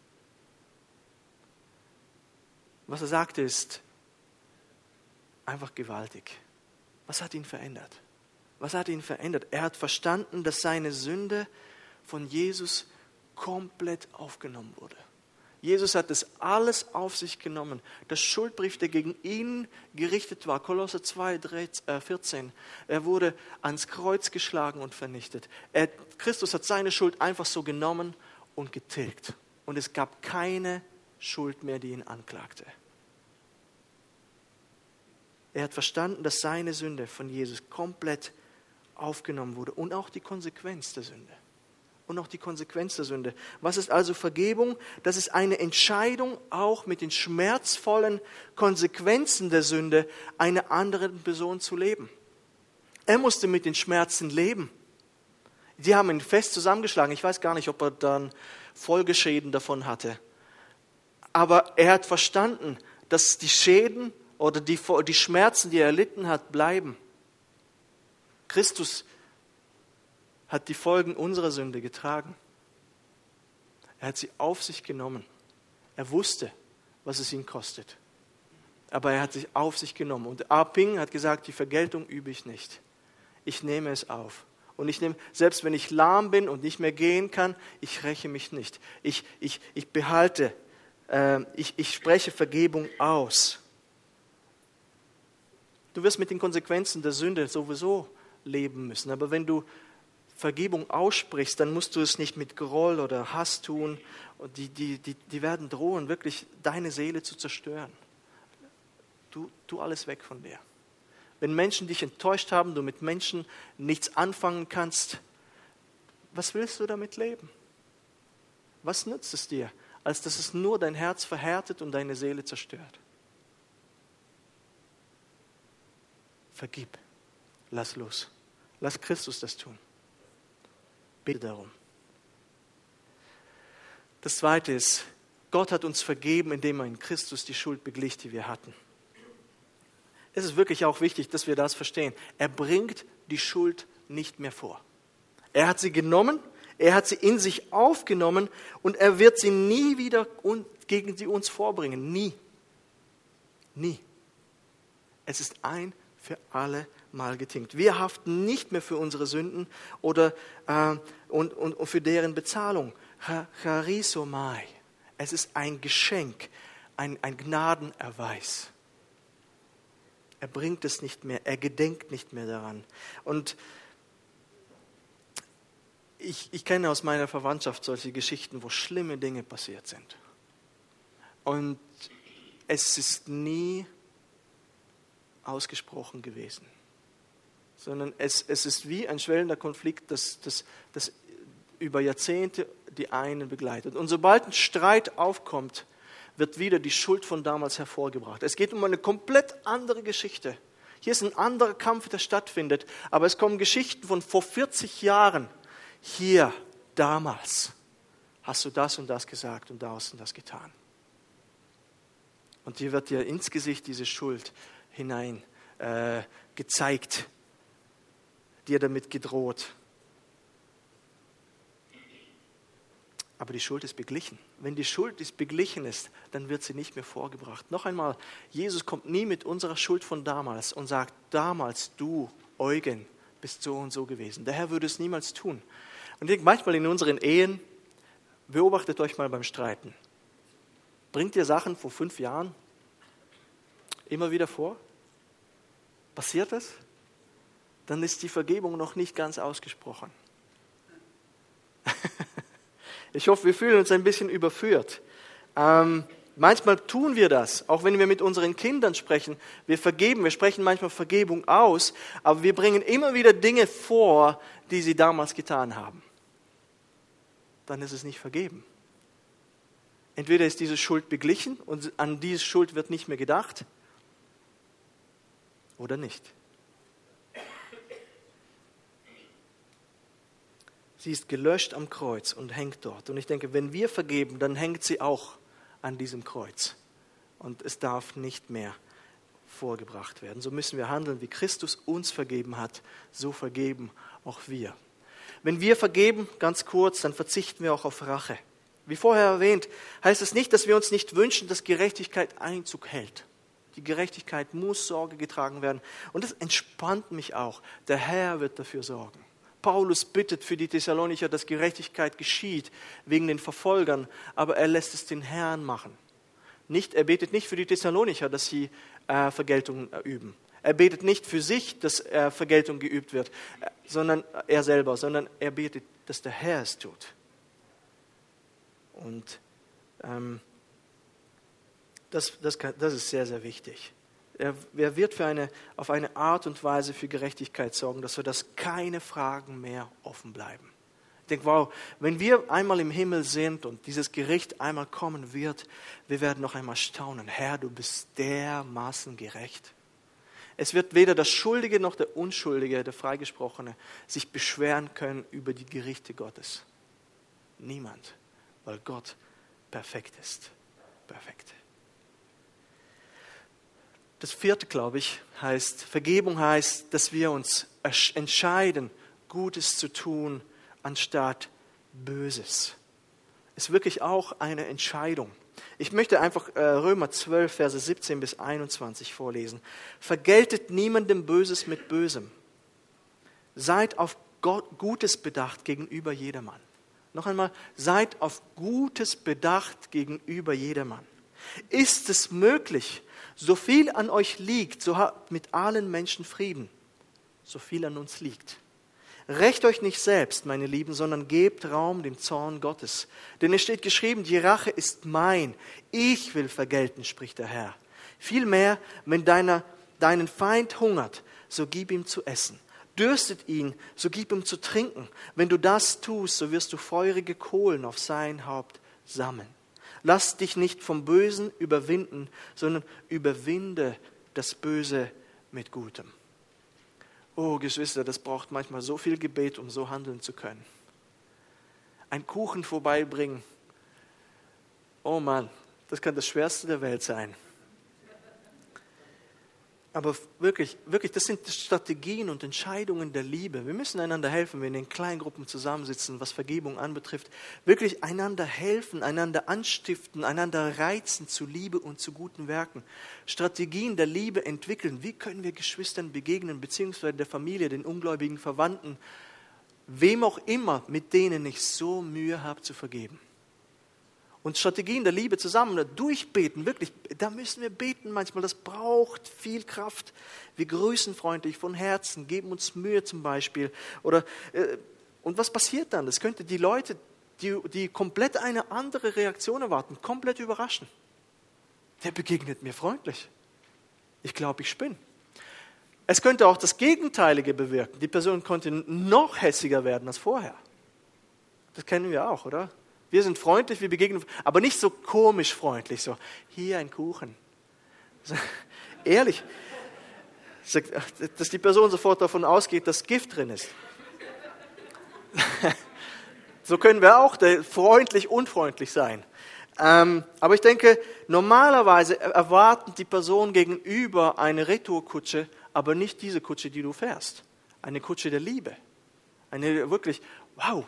Was er sagte, ist einfach gewaltig. Was hat ihn verändert? Was hat ihn verändert? Er hat verstanden, dass seine Sünde von Jesus komplett aufgenommen wurde. Jesus hat das alles auf sich genommen. Der Schuldbrief, der gegen ihn gerichtet war, Kolosser 2, 14, äh, er wurde ans Kreuz geschlagen und vernichtet. Er, Christus hat seine Schuld einfach so genommen und getilgt. Und es gab keine Schuld mehr, die ihn anklagte. Er hat verstanden, dass seine Sünde von Jesus komplett aufgenommen wurde und auch die Konsequenz der Sünde. Und auch die Konsequenz der Sünde. Was ist also Vergebung? Das ist eine Entscheidung, auch mit den schmerzvollen Konsequenzen der Sünde einer anderen Person zu leben. Er musste mit den Schmerzen leben. Die haben ihn fest zusammengeschlagen. Ich weiß gar nicht, ob er dann Folgeschäden davon hatte. Aber er hat verstanden, dass die Schäden oder die, die Schmerzen, die er erlitten hat, bleiben. Christus hat die Folgen unserer Sünde getragen. Er hat sie auf sich genommen. Er wusste, was es ihn kostet. Aber er hat sich auf sich genommen. Und Aping hat gesagt, die Vergeltung übe ich nicht. Ich nehme es auf. Und ich nehme, selbst wenn ich lahm bin und nicht mehr gehen kann, ich räche mich nicht. Ich, ich, ich behalte, ich, ich spreche Vergebung aus. Du wirst mit den Konsequenzen der Sünde sowieso leben müssen. Aber wenn du Vergebung aussprichst, dann musst du es nicht mit Groll oder Hass tun. Und die, die, die, die werden drohen, wirklich deine Seele zu zerstören. Du, tu alles weg von dir. Wenn Menschen dich enttäuscht haben, du mit Menschen nichts anfangen kannst, was willst du damit leben? Was nützt es dir, als dass es nur dein Herz verhärtet und deine Seele zerstört? Vergib. Lass los. Lass Christus das tun. Bitte darum. Das zweite ist, Gott hat uns vergeben, indem er in Christus die Schuld beglich, die wir hatten es ist wirklich auch wichtig, dass wir das verstehen. Er bringt die Schuld nicht mehr vor. Er hat sie genommen, er hat sie in sich aufgenommen und er wird sie nie wieder gegen sie uns vorbringen. Nie. Nie. Es ist ein für alle Mal getinkt. Wir haften nicht mehr für unsere Sünden oder äh, und, und, und für deren Bezahlung. Charisomai. Es ist ein Geschenk, ein, ein Gnadenerweis. Er bringt es nicht mehr, er gedenkt nicht mehr daran. Und ich, ich kenne aus meiner Verwandtschaft solche Geschichten, wo schlimme Dinge passiert sind. Und es ist nie ausgesprochen gewesen, sondern es, es ist wie ein schwellender Konflikt, das, das, das über Jahrzehnte die einen begleitet. Und sobald ein Streit aufkommt, wird wieder die Schuld von damals hervorgebracht. Es geht um eine komplett andere Geschichte. Hier ist ein anderer Kampf, der stattfindet, aber es kommen Geschichten von vor 40 Jahren. Hier, damals, hast du das und das gesagt und das und das getan. Und hier wird dir ins Gesicht diese Schuld hinein äh, gezeigt, dir damit gedroht. Aber die Schuld ist beglichen. Wenn die Schuld ist beglichen ist, dann wird sie nicht mehr vorgebracht. Noch einmal, Jesus kommt nie mit unserer Schuld von damals und sagt, damals du, Eugen, bist so und so gewesen. Der Herr würde es niemals tun. Und ich denke manchmal in unseren Ehen, beobachtet euch mal beim Streiten. Bringt ihr Sachen vor fünf Jahren immer wieder vor? Passiert das? Dann ist die Vergebung noch nicht ganz ausgesprochen. Ich hoffe, wir fühlen uns ein bisschen überführt. Ähm, manchmal tun wir das, auch wenn wir mit unseren Kindern sprechen. Wir vergeben, wir sprechen manchmal Vergebung aus, aber wir bringen immer wieder Dinge vor, die sie damals getan haben. dann ist es nicht vergeben. Entweder ist diese Schuld beglichen und an diese Schuld wird nicht mehr gedacht oder nicht. Sie ist gelöscht am Kreuz und hängt dort. Und ich denke, wenn wir vergeben, dann hängt sie auch an diesem Kreuz. Und es darf nicht mehr vorgebracht werden. So müssen wir handeln, wie Christus uns vergeben hat, so vergeben auch wir. Wenn wir vergeben, ganz kurz, dann verzichten wir auch auf Rache. Wie vorher erwähnt, heißt es nicht, dass wir uns nicht wünschen, dass Gerechtigkeit Einzug hält. Die Gerechtigkeit muss Sorge getragen werden. Und das entspannt mich auch. Der Herr wird dafür sorgen. Paulus bittet für die Thessalonicher, dass Gerechtigkeit geschieht wegen den Verfolgern, aber er lässt es den Herrn machen. Nicht, er betet nicht für die Thessalonicher, dass sie äh, Vergeltung üben. Er betet nicht für sich, dass äh, Vergeltung geübt wird, äh, sondern er selber, sondern er betet, dass der Herr es tut. Und ähm, das, das, kann, das ist sehr, sehr wichtig. Er, er wird für eine, auf eine Art und Weise für Gerechtigkeit sorgen, dass wir das keine Fragen mehr offen bleiben. Ich denke, wow, wenn wir einmal im Himmel sind und dieses Gericht einmal kommen wird, wir werden noch einmal staunen. Herr, du bist dermaßen gerecht. Es wird weder der Schuldige noch der Unschuldige, der Freigesprochene, sich beschweren können über die Gerichte Gottes. Niemand, weil Gott perfekt ist. Perfekt. Das vierte, glaube ich, heißt, Vergebung heißt, dass wir uns entscheiden, Gutes zu tun, anstatt Böses. Ist wirklich auch eine Entscheidung. Ich möchte einfach äh, Römer 12, Verse 17 bis 21 vorlesen. Vergeltet niemandem Böses mit Bösem. Seid auf Gott, Gutes bedacht gegenüber jedermann. Noch einmal, seid auf Gutes bedacht gegenüber jedermann. Ist es möglich, so viel an euch liegt, so habt mit allen Menschen Frieden, so viel an uns liegt. Recht euch nicht selbst, meine Lieben, sondern gebt Raum dem Zorn Gottes. Denn es steht geschrieben, die Rache ist mein, ich will vergelten, spricht der Herr. Vielmehr, wenn deiner, deinen Feind hungert, so gib ihm zu essen. Dürstet ihn, so gib ihm zu trinken. Wenn du das tust, so wirst du feurige Kohlen auf sein Haupt sammeln. Lass dich nicht vom Bösen überwinden, sondern überwinde das Böse mit Gutem. Oh, Geschwister, das braucht manchmal so viel Gebet, um so handeln zu können. Ein Kuchen vorbeibringen. Oh Mann, das kann das Schwerste der Welt sein. Aber wirklich, wirklich, das sind Strategien und Entscheidungen der Liebe. Wir müssen einander helfen, wenn wir in Kleingruppen zusammensitzen, was Vergebung anbetrifft. Wirklich einander helfen, einander anstiften, einander reizen zu Liebe und zu guten Werken. Strategien der Liebe entwickeln. Wie können wir Geschwistern begegnen, beziehungsweise der Familie, den ungläubigen Verwandten, wem auch immer, mit denen ich so Mühe habe zu vergeben und Strategien der Liebe zusammen durchbeten, wirklich, da müssen wir beten manchmal, das braucht viel Kraft. Wir grüßen freundlich von Herzen, geben uns Mühe zum Beispiel. Oder, äh, und was passiert dann? Das könnte die Leute, die, die komplett eine andere Reaktion erwarten, komplett überraschen. Der begegnet mir freundlich. Ich glaube, ich spinne. Es könnte auch das Gegenteilige bewirken. Die Person könnte noch hässiger werden als vorher. Das kennen wir auch, oder? Wir sind freundlich, wir begegnen, aber nicht so komisch freundlich, so hier ein Kuchen. Ehrlich, dass die Person sofort davon ausgeht, dass Gift drin ist. so können wir auch freundlich, unfreundlich sein. Ähm, aber ich denke, normalerweise erwarten die Person gegenüber eine Retourkutsche, aber nicht diese Kutsche, die du fährst. Eine Kutsche der Liebe. Eine wirklich, wow,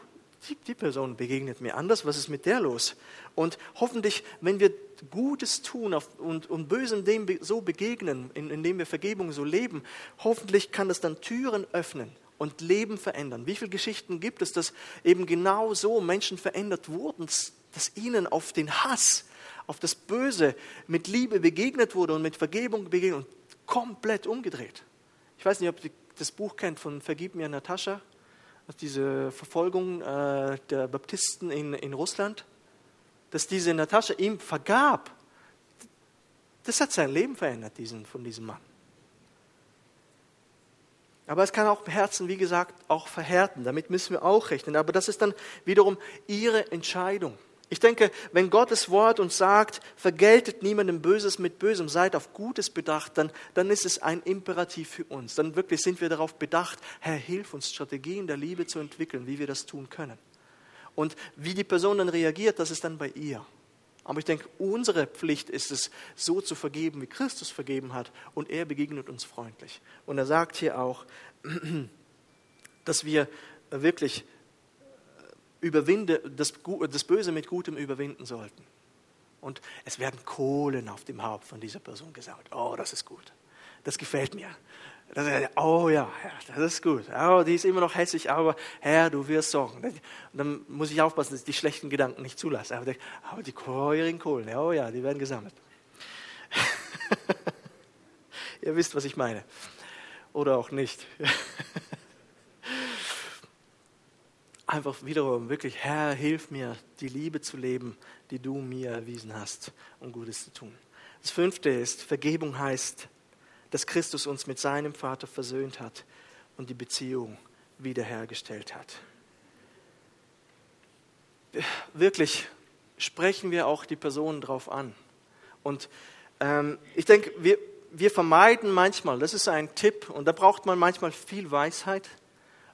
die, die Person begegnet mir anders, was ist mit der los? Und hoffentlich, wenn wir Gutes tun und, und Bösem dem so begegnen, indem wir Vergebung so leben, hoffentlich kann das dann Türen öffnen und Leben verändern. Wie viele Geschichten gibt es, dass eben genau so Menschen verändert wurden, dass ihnen auf den Hass, auf das Böse mit Liebe begegnet wurde und mit Vergebung begegnet und komplett umgedreht. Ich weiß nicht, ob ihr das Buch kennt von Vergib mir Natascha diese Verfolgung äh, der Baptisten in, in Russland, dass diese Natascha ihm vergab. Das hat sein Leben verändert, diesen, von diesem Mann. Aber es kann auch Herzen, wie gesagt, auch verhärten. Damit müssen wir auch rechnen. Aber das ist dann wiederum ihre Entscheidung. Ich denke, wenn Gottes Wort uns sagt, vergeltet niemandem Böses mit Bösem, seid auf Gutes bedacht, dann, dann ist es ein Imperativ für uns. Dann wirklich sind wir darauf bedacht, Herr, hilf uns, Strategien der Liebe zu entwickeln, wie wir das tun können. Und wie die Person dann reagiert, das ist dann bei ihr. Aber ich denke, unsere Pflicht ist es, so zu vergeben, wie Christus vergeben hat. Und er begegnet uns freundlich. Und er sagt hier auch, dass wir wirklich überwinde, das, das Böse mit Gutem überwinden sollten. Und es werden Kohlen auf dem Haupt von dieser Person gesagt. Oh, das ist gut. Das gefällt mir. Das, oh ja, das ist gut. Oh, die ist immer noch hässlich, aber Herr, du wirst sorgen. Und dann muss ich aufpassen, dass ich die schlechten Gedanken nicht zulasse. Aber, aber die feurigen Kohlen, oh ja, die werden gesammelt. Ihr wisst, was ich meine. Oder auch nicht. einfach wiederum wirklich, Herr, hilf mir, die Liebe zu leben, die du mir erwiesen hast, um Gutes zu tun. Das fünfte ist, Vergebung heißt, dass Christus uns mit seinem Vater versöhnt hat und die Beziehung wiederhergestellt hat. Wirklich sprechen wir auch die Personen drauf an. Und ähm, ich denke, wir, wir vermeiden manchmal, das ist ein Tipp, und da braucht man manchmal viel Weisheit.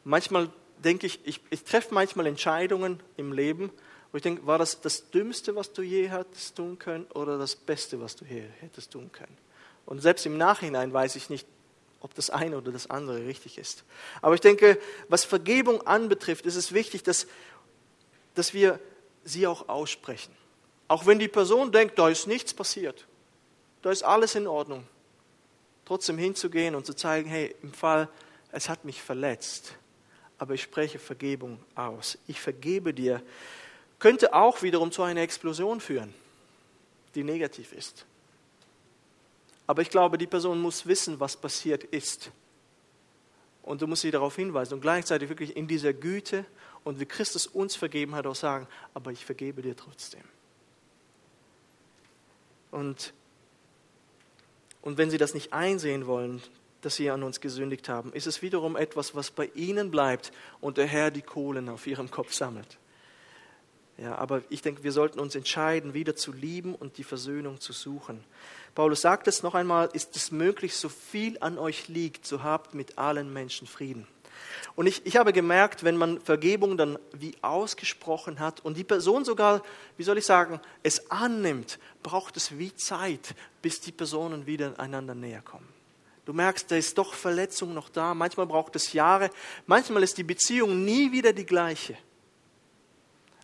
Manchmal denke ich, ich, ich treffe manchmal Entscheidungen im Leben, wo ich denke, war das das Dümmste, was du je hättest tun können oder das Beste, was du je hättest tun können? Und selbst im Nachhinein weiß ich nicht, ob das eine oder das andere richtig ist. Aber ich denke, was Vergebung anbetrifft, ist es wichtig, dass, dass wir sie auch aussprechen. Auch wenn die Person denkt, da ist nichts passiert, da ist alles in Ordnung. Trotzdem hinzugehen und zu zeigen, hey, im Fall, es hat mich verletzt aber ich spreche Vergebung aus. Ich vergebe dir, könnte auch wiederum zu einer Explosion führen, die negativ ist. Aber ich glaube, die Person muss wissen, was passiert ist. Und du musst sie darauf hinweisen und gleichzeitig wirklich in dieser Güte und wie Christus uns vergeben hat, auch sagen, aber ich vergebe dir trotzdem. Und, und wenn sie das nicht einsehen wollen, dass sie an uns gesündigt haben, ist es wiederum etwas, was bei ihnen bleibt und der Herr die Kohlen auf ihrem Kopf sammelt. Ja, aber ich denke, wir sollten uns entscheiden, wieder zu lieben und die Versöhnung zu suchen. Paulus sagt es noch einmal, ist es möglich, so viel an euch liegt, so habt mit allen Menschen Frieden. Und ich, ich habe gemerkt, wenn man Vergebung dann wie ausgesprochen hat und die Person sogar, wie soll ich sagen, es annimmt, braucht es wie Zeit, bis die Personen wieder einander näher kommen. Du merkst, da ist doch Verletzung noch da. Manchmal braucht es Jahre. Manchmal ist die Beziehung nie wieder die gleiche.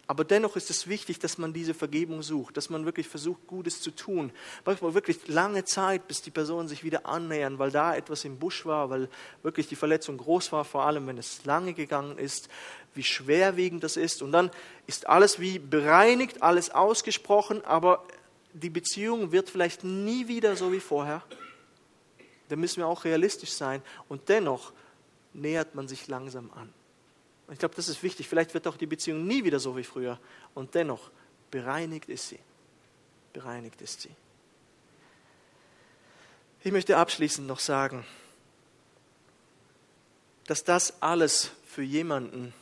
Aber dennoch ist es wichtig, dass man diese Vergebung sucht, dass man wirklich versucht, Gutes zu tun. Manchmal wirklich lange Zeit, bis die Personen sich wieder annähern, weil da etwas im Busch war, weil wirklich die Verletzung groß war, vor allem wenn es lange gegangen ist, wie schwerwiegend das ist. Und dann ist alles wie bereinigt, alles ausgesprochen, aber die Beziehung wird vielleicht nie wieder so wie vorher da müssen wir auch realistisch sein. Und dennoch nähert man sich langsam an. Und ich glaube, das ist wichtig. Vielleicht wird auch die Beziehung nie wieder so wie früher. Und dennoch, bereinigt ist sie. Bereinigt ist sie. Ich möchte abschließend noch sagen, dass das alles für jemanden,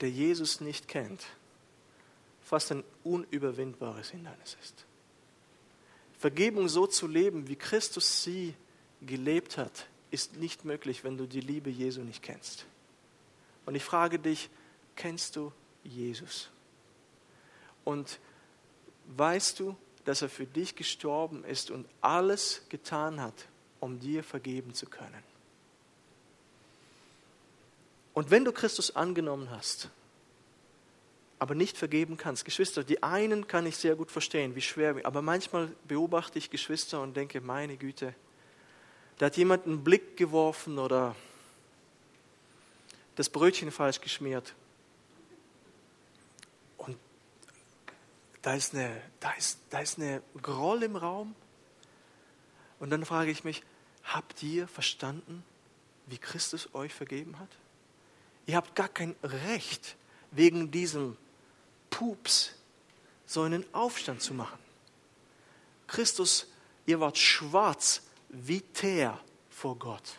der Jesus nicht kennt, fast ein unüberwindbares Hindernis ist. Vergebung so zu leben, wie Christus sie gelebt hat, ist nicht möglich, wenn du die Liebe Jesu nicht kennst. Und ich frage dich, kennst du Jesus? Und weißt du, dass er für dich gestorben ist und alles getan hat, um dir vergeben zu können? Und wenn du Christus angenommen hast, aber nicht vergeben kannst, Geschwister, die einen kann ich sehr gut verstehen, wie schwer, aber manchmal beobachte ich Geschwister und denke, meine Güte, da hat jemand einen Blick geworfen oder das Brötchen falsch geschmiert. Und da ist eine, da ist, da ist eine Groll im Raum. Und dann frage ich mich, habt ihr verstanden, wie Christus euch vergeben hat? Ihr habt gar kein Recht, wegen diesem Pups so einen Aufstand zu machen. Christus, ihr wart schwarz wie Teer vor Gott.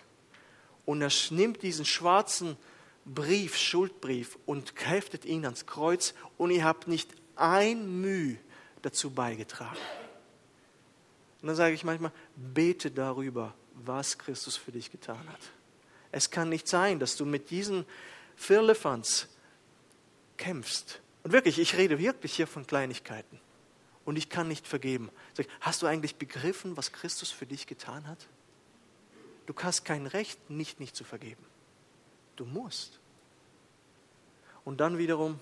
und er nimmt diesen schwarzen Brief, Schuldbrief und heftet ihn ans Kreuz und ihr habt nicht ein Mühe dazu beigetragen. Und dann sage ich manchmal, bete darüber, was Christus für dich getan hat. Es kann nicht sein, dass du mit diesen Firlefanz kämpfst. Und wirklich, ich rede wirklich hier von Kleinigkeiten. Und ich kann nicht vergeben. Hast du eigentlich begriffen, was Christus für dich getan hat? Du hast kein Recht, nicht nicht zu vergeben. Du musst. Und dann wiederum,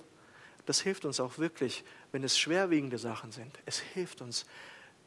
das hilft uns auch wirklich, wenn es schwerwiegende Sachen sind. Es hilft uns,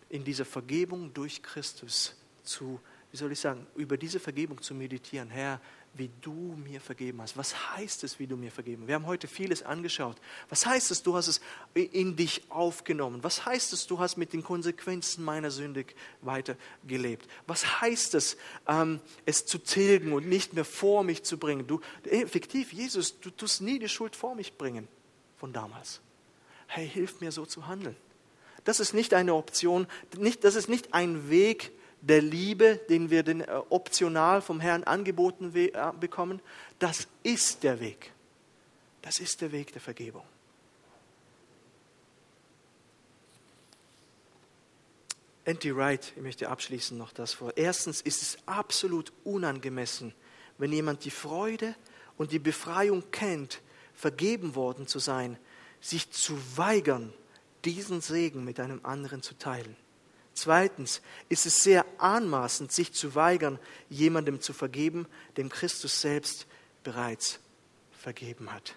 in dieser Vergebung durch Christus zu, wie soll ich sagen, über diese Vergebung zu meditieren. Herr, wie du mir vergeben hast. Was heißt es, wie du mir vergeben? Wir haben heute vieles angeschaut. Was heißt es, du hast es in dich aufgenommen? Was heißt es, du hast mit den Konsequenzen meiner Sünde weitergelebt? Was heißt es, ähm, es zu tilgen und nicht mehr vor mich zu bringen? Du, effektiv, Jesus, du tust nie die Schuld vor mich bringen von damals. Hey, hilf mir so zu handeln. Das ist nicht eine Option, nicht, das ist nicht ein Weg, der Liebe, den wir den, äh, optional vom Herrn angeboten äh, bekommen, das ist der Weg. Das ist der Weg der Vergebung. N.T. Wright, ich möchte abschließend noch das vor. Erstens ist es absolut unangemessen, wenn jemand die Freude und die Befreiung kennt, vergeben worden zu sein, sich zu weigern, diesen Segen mit einem anderen zu teilen. Zweitens ist es sehr anmaßend, sich zu weigern, jemandem zu vergeben, dem Christus selbst bereits vergeben hat.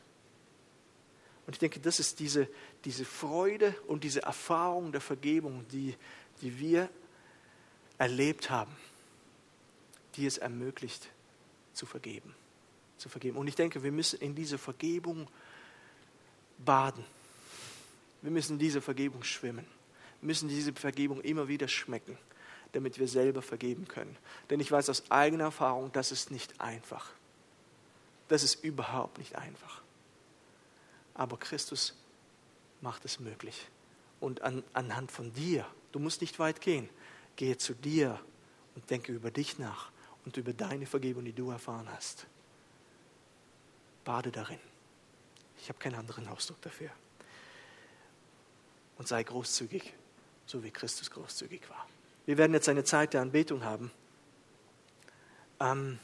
Und ich denke, das ist diese, diese Freude und diese Erfahrung der Vergebung, die, die wir erlebt haben, die es ermöglicht, zu vergeben. Zu vergeben. Und ich denke, wir müssen in diese Vergebung baden. Wir müssen in diese Vergebung schwimmen müssen diese Vergebung immer wieder schmecken, damit wir selber vergeben können. Denn ich weiß aus eigener Erfahrung, das ist nicht einfach. Das ist überhaupt nicht einfach. Aber Christus macht es möglich. Und an, anhand von dir, du musst nicht weit gehen, gehe zu dir und denke über dich nach und über deine Vergebung, die du erfahren hast. Bade darin. Ich habe keinen anderen Ausdruck dafür. Und sei großzügig so wie Christus großzügig war. Wir werden jetzt eine Zeit der Anbetung haben. Ähm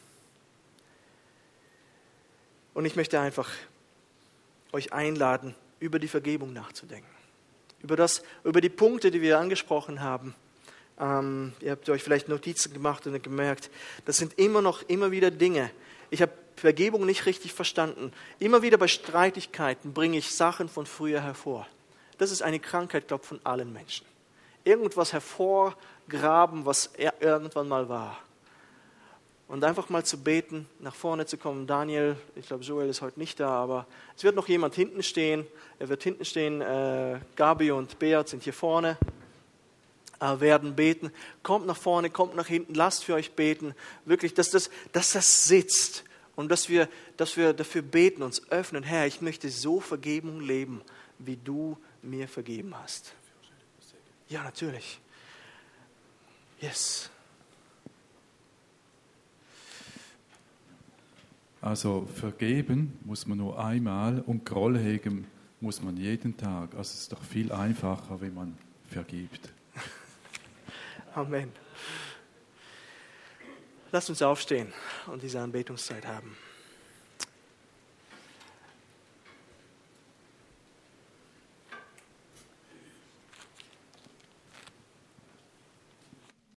und ich möchte einfach euch einladen, über die Vergebung nachzudenken. Über, das, über die Punkte, die wir angesprochen haben. Ähm, ihr habt euch vielleicht Notizen gemacht und gemerkt, das sind immer noch, immer wieder Dinge. Ich habe Vergebung nicht richtig verstanden. Immer wieder bei Streitigkeiten bringe ich Sachen von früher hervor. Das ist eine Krankheit, glaube ich, von allen Menschen irgendwas hervorgraben, was er irgendwann mal war. Und einfach mal zu beten, nach vorne zu kommen. Daniel, ich glaube, Joel ist heute nicht da, aber es wird noch jemand hinten stehen. Er wird hinten stehen. Äh, Gabi und Beat sind hier vorne, äh, werden beten. Kommt nach vorne, kommt nach hinten, lasst für euch beten. Wirklich, dass das, dass das sitzt und dass wir, dass wir dafür beten, uns öffnen. Herr, ich möchte so Vergebung leben, wie du mir vergeben hast. Ja, natürlich. Yes. Also vergeben muss man nur einmal und Groll hegen muss man jeden Tag. Also es ist doch viel einfacher, wenn man vergibt. Amen. Lasst uns aufstehen und diese Anbetungszeit haben.